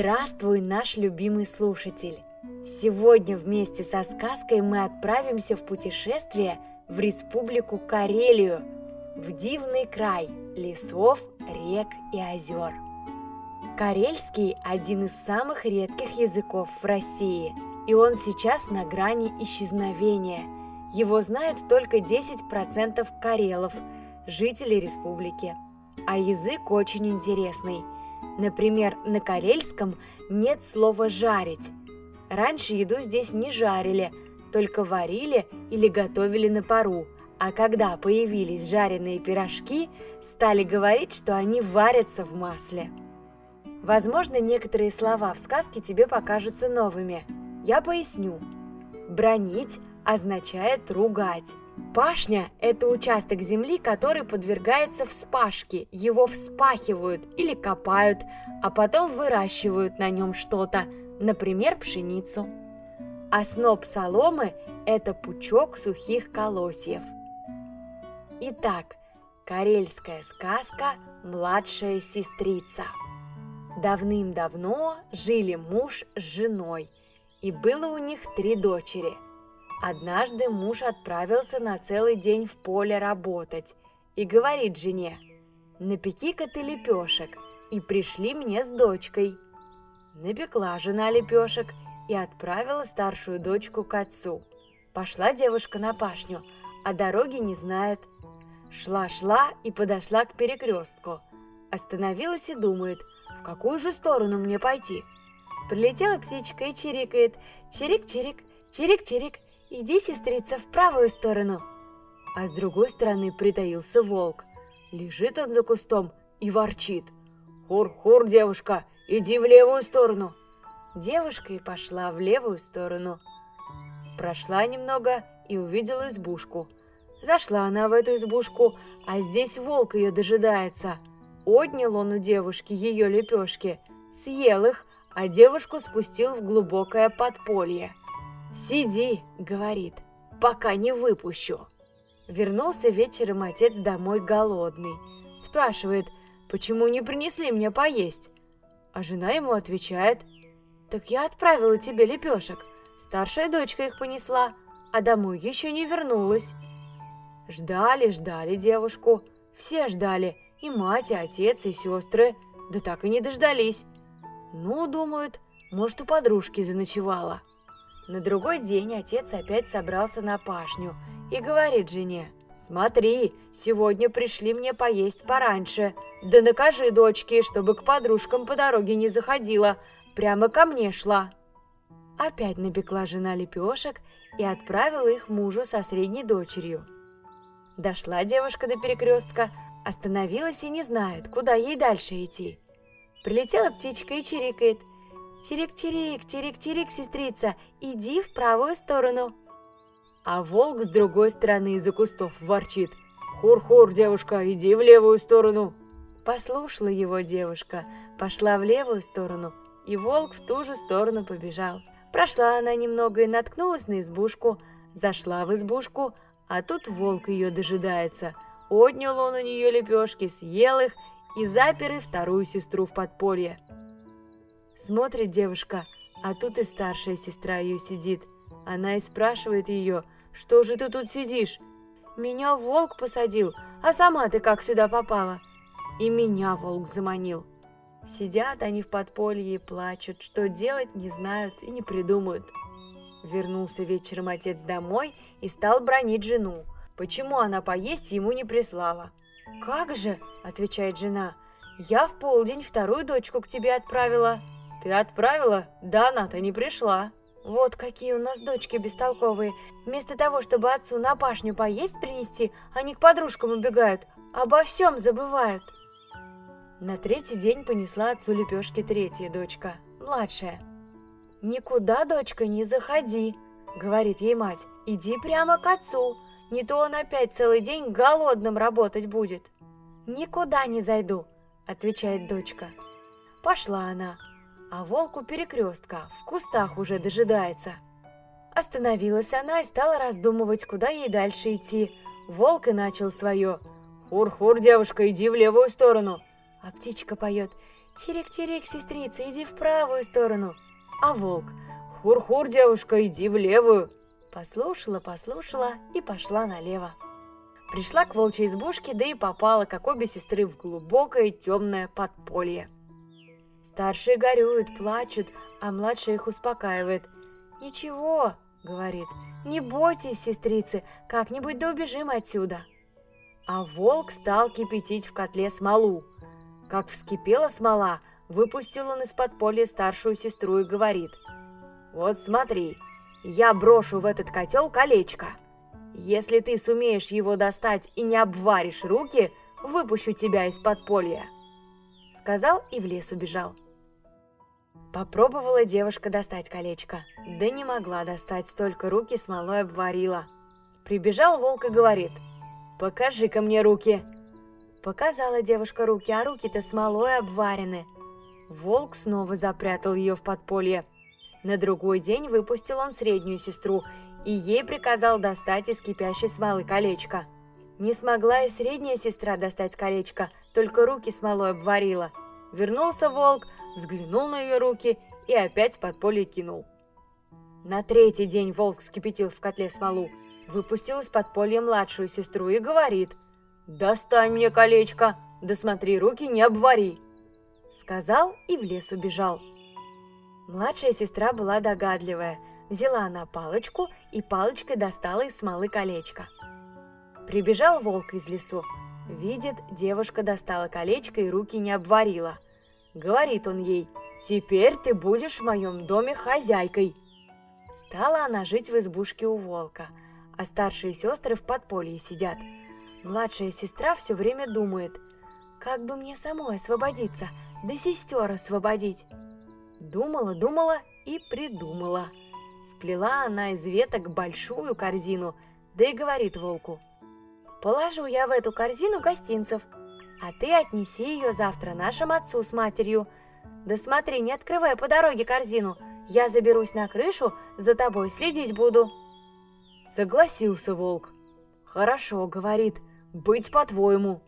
Здравствуй, наш любимый слушатель! Сегодня вместе со сказкой мы отправимся в путешествие в Республику Карелию, в дивный край лесов, рек и озер. Карельский – один из самых редких языков в России, и он сейчас на грани исчезновения. Его знает только 10% карелов, жителей республики. А язык очень интересный – Например, на карельском нет слова «жарить». Раньше еду здесь не жарили, только варили или готовили на пару, а когда появились жареные пирожки, стали говорить, что они варятся в масле. Возможно, некоторые слова в сказке тебе покажутся новыми. Я поясню. Бронить означает ругать. Пашня – это участок земли, который подвергается вспашке. Его вспахивают или копают, а потом выращивают на нем что-то, например, пшеницу. А сноп соломы – это пучок сухих колосьев. Итак, карельская сказка «Младшая сестрица». Давным-давно жили муж с женой, и было у них три дочери – Однажды муж отправился на целый день в поле работать и говорит жене, «Напеки-ка ты лепешек, и пришли мне с дочкой». Напекла жена лепешек и отправила старшую дочку к отцу. Пошла девушка на пашню, а дороги не знает. Шла-шла и подошла к перекрестку. Остановилась и думает, в какую же сторону мне пойти. Прилетела птичка и чирикает, чирик-чирик, чирик-чирик, Иди, сестрица, в правую сторону. А с другой стороны притаился волк. Лежит он за кустом и ворчит. Хур-хур, девушка, иди в левую сторону. Девушка и пошла в левую сторону. Прошла немного и увидела избушку. Зашла она в эту избушку, а здесь волк ее дожидается. Отнял он у девушки ее лепешки, съел их, а девушку спустил в глубокое подполье. «Сиди», — говорит, — «пока не выпущу». Вернулся вечером отец домой голодный. Спрашивает, почему не принесли мне поесть? А жена ему отвечает, «Так я отправила тебе лепешек. Старшая дочка их понесла, а домой еще не вернулась». Ждали, ждали девушку. Все ждали, и мать, и отец, и сестры. Да так и не дождались. Ну, думают, может, у подружки заночевала. На другой день отец опять собрался на пашню и говорит жене, «Смотри, сегодня пришли мне поесть пораньше. Да накажи дочке, чтобы к подружкам по дороге не заходила, прямо ко мне шла». Опять напекла жена лепешек и отправила их мужу со средней дочерью. Дошла девушка до перекрестка, остановилась и не знает, куда ей дальше идти. Прилетела птичка и чирикает. «Чирик-чирик, чирик-чирик, сестрица, иди в правую сторону!» А волк с другой стороны из-за кустов ворчит. «Хур-хур, девушка, иди в левую сторону!» Послушала его девушка, пошла в левую сторону, и волк в ту же сторону побежал. Прошла она немного и наткнулась на избушку, зашла в избушку, а тут волк ее дожидается. Отнял он у нее лепешки, съел их и запер и вторую сестру в подполье. Смотрит девушка, а тут и старшая сестра ее сидит. Она и спрашивает ее, что же ты тут сидишь? Меня волк посадил, а сама ты как сюда попала? И меня волк заманил. Сидят они в подполье и плачут, что делать не знают и не придумают. Вернулся вечером отец домой и стал бронить жену. Почему она поесть ему не прислала? «Как же?» – отвечает жена. «Я в полдень вторую дочку к тебе отправила». «Ты отправила? Да она-то не пришла». «Вот какие у нас дочки бестолковые. Вместо того, чтобы отцу на пашню поесть принести, они к подружкам убегают, обо всем забывают». На третий день понесла отцу лепешки третья дочка, младшая. «Никуда, дочка, не заходи», — говорит ей мать. «Иди прямо к отцу, не то он опять целый день голодным работать будет». «Никуда не зайду», — отвечает дочка. Пошла она, а волк у перекрестка, в кустах уже дожидается. Остановилась она и стала раздумывать, куда ей дальше идти. Волк и начал свое. «Хур-хур, девушка, иди в левую сторону!» А птичка поет. Чирик-чирик, сестрица, иди в правую сторону. А волк, хур-хур, девушка, иди в левую. Послушала, послушала и пошла налево. Пришла к волчьей избушке, да и попала, как обе сестры, в глубокое темное подполье. Старшие горюют, плачут, а младшая их успокаивает. «Ничего», — говорит, — «не бойтесь, сестрицы, как-нибудь да убежим отсюда». А волк стал кипятить в котле смолу. Как вскипела смола, выпустил он из подполья старшую сестру и говорит, «Вот смотри, я брошу в этот котел колечко». Если ты сумеешь его достать и не обваришь руки, выпущу тебя из подполья. Сказал и в лес убежал. Попробовала девушка достать колечко, да не могла достать, только руки смолой обварила. Прибежал волк и говорит, «Покажи-ка мне руки!» Показала девушка руки, а руки-то смолой обварены. Волк снова запрятал ее в подполье. На другой день выпустил он среднюю сестру и ей приказал достать из кипящей смолы колечко. Не смогла и средняя сестра достать колечко, только руки смолой обварила. Вернулся волк, взглянул на ее руки и опять под поле кинул. На третий день волк вскипятил в котле смолу, выпустил из подполья младшую сестру и говорит «Достань мне колечко, да смотри, руки не обвари!» Сказал и в лес убежал. Младшая сестра была догадливая – Взяла она палочку и палочкой достала из смолы колечко. Прибежал волк из лесу. Видит, девушка достала колечко и руки не обварила. Говорит он ей, «Теперь ты будешь в моем доме хозяйкой». Стала она жить в избушке у волка, а старшие сестры в подполье сидят. Младшая сестра все время думает, как бы мне самой освободиться, да сестер освободить. Думала, думала и придумала – Сплела она из веток большую корзину, да и говорит волку. «Положу я в эту корзину гостинцев, а ты отнеси ее завтра нашему отцу с матерью. Да смотри, не открывай по дороге корзину, я заберусь на крышу, за тобой следить буду». Согласился волк. «Хорошо», — говорит, — «быть по-твоему».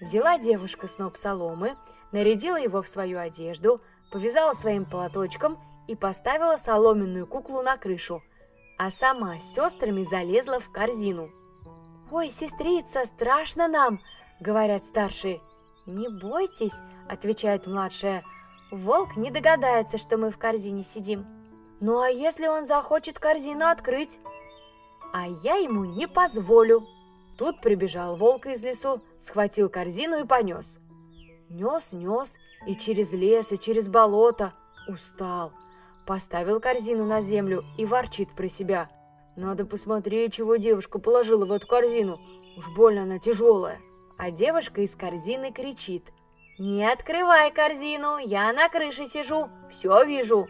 Взяла девушка сноп соломы, нарядила его в свою одежду, повязала своим платочком и поставила соломенную куклу на крышу, а сама с сестрами залезла в корзину. «Ой, сестрица, страшно нам!» — говорят старшие. «Не бойтесь», — отвечает младшая. «Волк не догадается, что мы в корзине сидим». «Ну а если он захочет корзину открыть?» «А я ему не позволю». Тут прибежал волк из лесу, схватил корзину и понес. Нес, нес, и через лес, и через болото. Устал. Поставил корзину на землю и ворчит про себя. Надо посмотреть, чего девушка положила в эту корзину. Уж больно она тяжелая. А девушка из корзины кричит. «Не открывай корзину, я на крыше сижу, все вижу».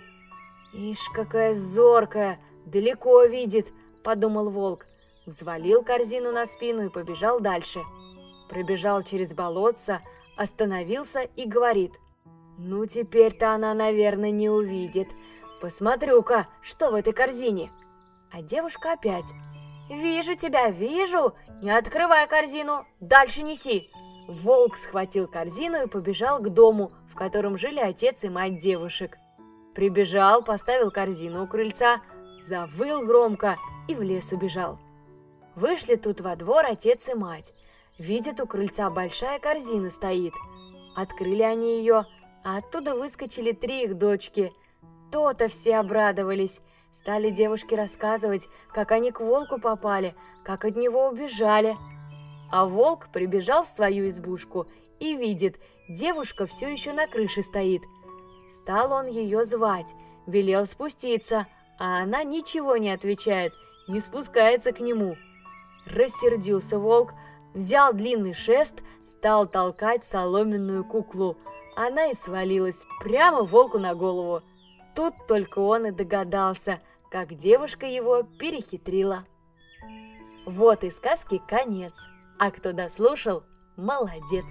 «Ишь, какая зоркая, далеко видит», – подумал волк. Взвалил корзину на спину и побежал дальше. Пробежал через болотца, остановился и говорит. «Ну, теперь-то она, наверное, не увидит. Посмотрю-ка, что в этой корзине. А девушка опять. Вижу тебя, вижу. Не открывай корзину, дальше неси. Волк схватил корзину и побежал к дому, в котором жили отец и мать девушек. Прибежал, поставил корзину у крыльца, завыл громко и в лес убежал. Вышли тут во двор отец и мать. Видят, у крыльца большая корзина стоит. Открыли они ее, а оттуда выскочили три их дочки – то-то все обрадовались. Стали девушки рассказывать, как они к волку попали, как от него убежали. А волк прибежал в свою избушку и видит, девушка все еще на крыше стоит. Стал он ее звать, велел спуститься, а она ничего не отвечает, не спускается к нему. Рассердился волк, взял длинный шест, стал толкать соломенную куклу. Она и свалилась прямо волку на голову. Тут только он и догадался, как девушка его перехитрила. Вот и сказки конец, а кто дослушал, молодец.